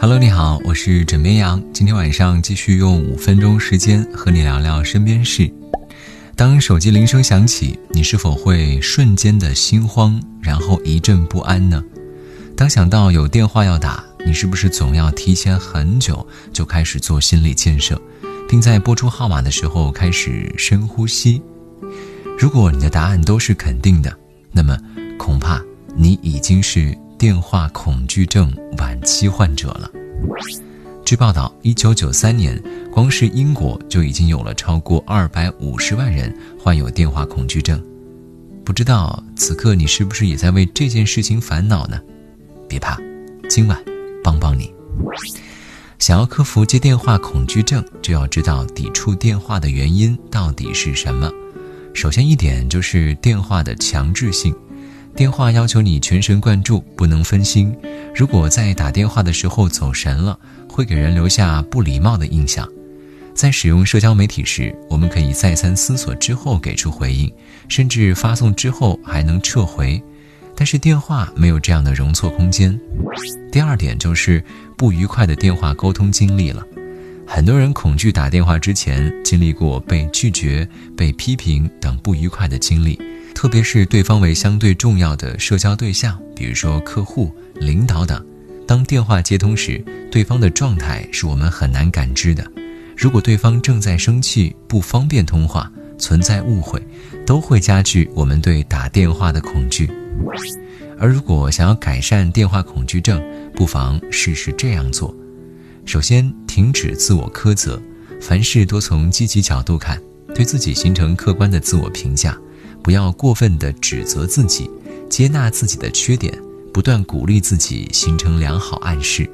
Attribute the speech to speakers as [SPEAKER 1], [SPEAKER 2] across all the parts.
[SPEAKER 1] Hello，你好，我是枕边羊。今天晚上继续用五分钟时间和你聊聊身边事。当手机铃声响起，你是否会瞬间的心慌，然后一阵不安呢？当想到有电话要打，你是不是总要提前很久就开始做心理建设，并在拨出号码的时候开始深呼吸？如果你的答案都是肯定的，那么恐怕你已经是。电话恐惧症晚期患者了。据报道，一九九三年，光是英国就已经有了超过二百五十万人患有电话恐惧症。不知道此刻你是不是也在为这件事情烦恼呢？别怕，今晚帮帮你。想要克服接电话恐惧症，就要知道抵触电话的原因到底是什么。首先一点就是电话的强制性。电话要求你全神贯注，不能分心。如果在打电话的时候走神了，会给人留下不礼貌的印象。在使用社交媒体时，我们可以再三思索之后给出回应，甚至发送之后还能撤回。但是电话没有这样的容错空间。第二点就是不愉快的电话沟通经历了。很多人恐惧打电话之前经历过被拒绝、被批评等不愉快的经历。特别是对方为相对重要的社交对象，比如说客户、领导等，当电话接通时，对方的状态是我们很难感知的。如果对方正在生气、不方便通话、存在误会，都会加剧我们对打电话的恐惧。而如果想要改善电话恐惧症，不妨试试这样做：首先，停止自我苛责，凡事多从积极角度看，对自己形成客观的自我评价。不要过分的指责自己，接纳自己的缺点，不断鼓励自己，形成良好暗示。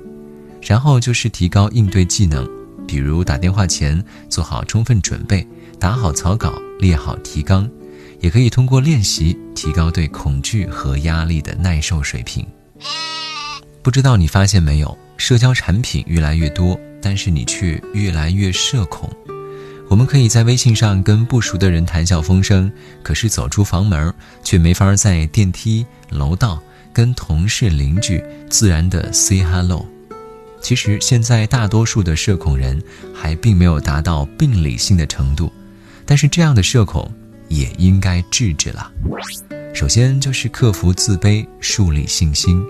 [SPEAKER 1] 然后就是提高应对技能，比如打电话前做好充分准备，打好草稿，列好提纲。也可以通过练习提高对恐惧和压力的耐受水平。不知道你发现没有，社交产品越来越多，但是你却越来越社恐。我们可以在微信上跟不熟的人谈笑风生，可是走出房门却没法在电梯、楼道跟同事、邻居自然的 say hello。其实现在大多数的社恐人还并没有达到病理性的程度，但是这样的社恐也应该制止了。首先就是克服自卑，树立信心。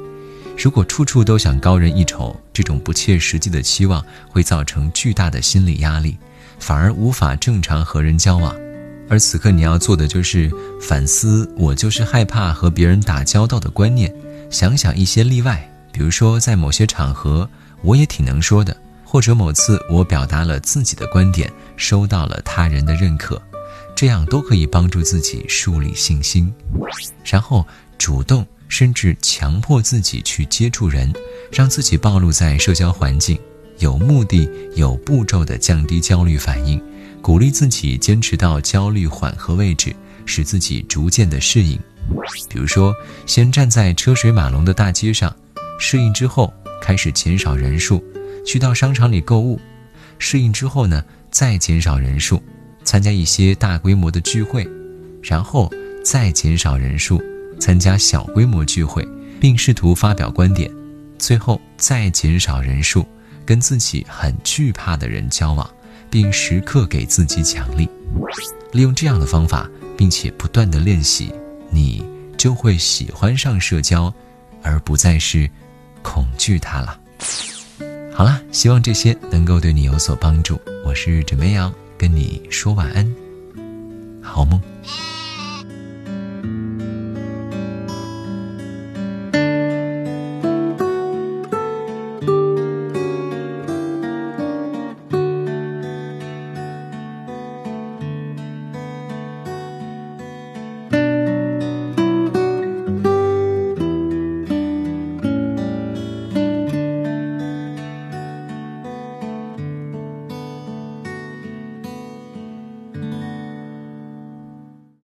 [SPEAKER 1] 如果处处都想高人一筹，这种不切实际的期望会造成巨大的心理压力。反而无法正常和人交往，而此刻你要做的就是反思：我就是害怕和别人打交道的观念。想想一些例外，比如说在某些场合我也挺能说的，或者某次我表达了自己的观点，收到了他人的认可，这样都可以帮助自己树立信心。然后主动甚至强迫自己去接触人，让自己暴露在社交环境。有目的、有步骤地降低焦虑反应，鼓励自己坚持到焦虑缓和位置，使自己逐渐地适应。比如说，先站在车水马龙的大街上，适应之后开始减少人数；去到商场里购物，适应之后呢，再减少人数；参加一些大规模的聚会，然后再减少人数；参加小规模聚会，并试图发表观点，最后再减少人数。跟自己很惧怕的人交往，并时刻给自己奖励，利用这样的方法，并且不断的练习，你就会喜欢上社交，而不再是恐惧它了。好了，希望这些能够对你有所帮助。我是枕边羊，跟你说晚安，好梦。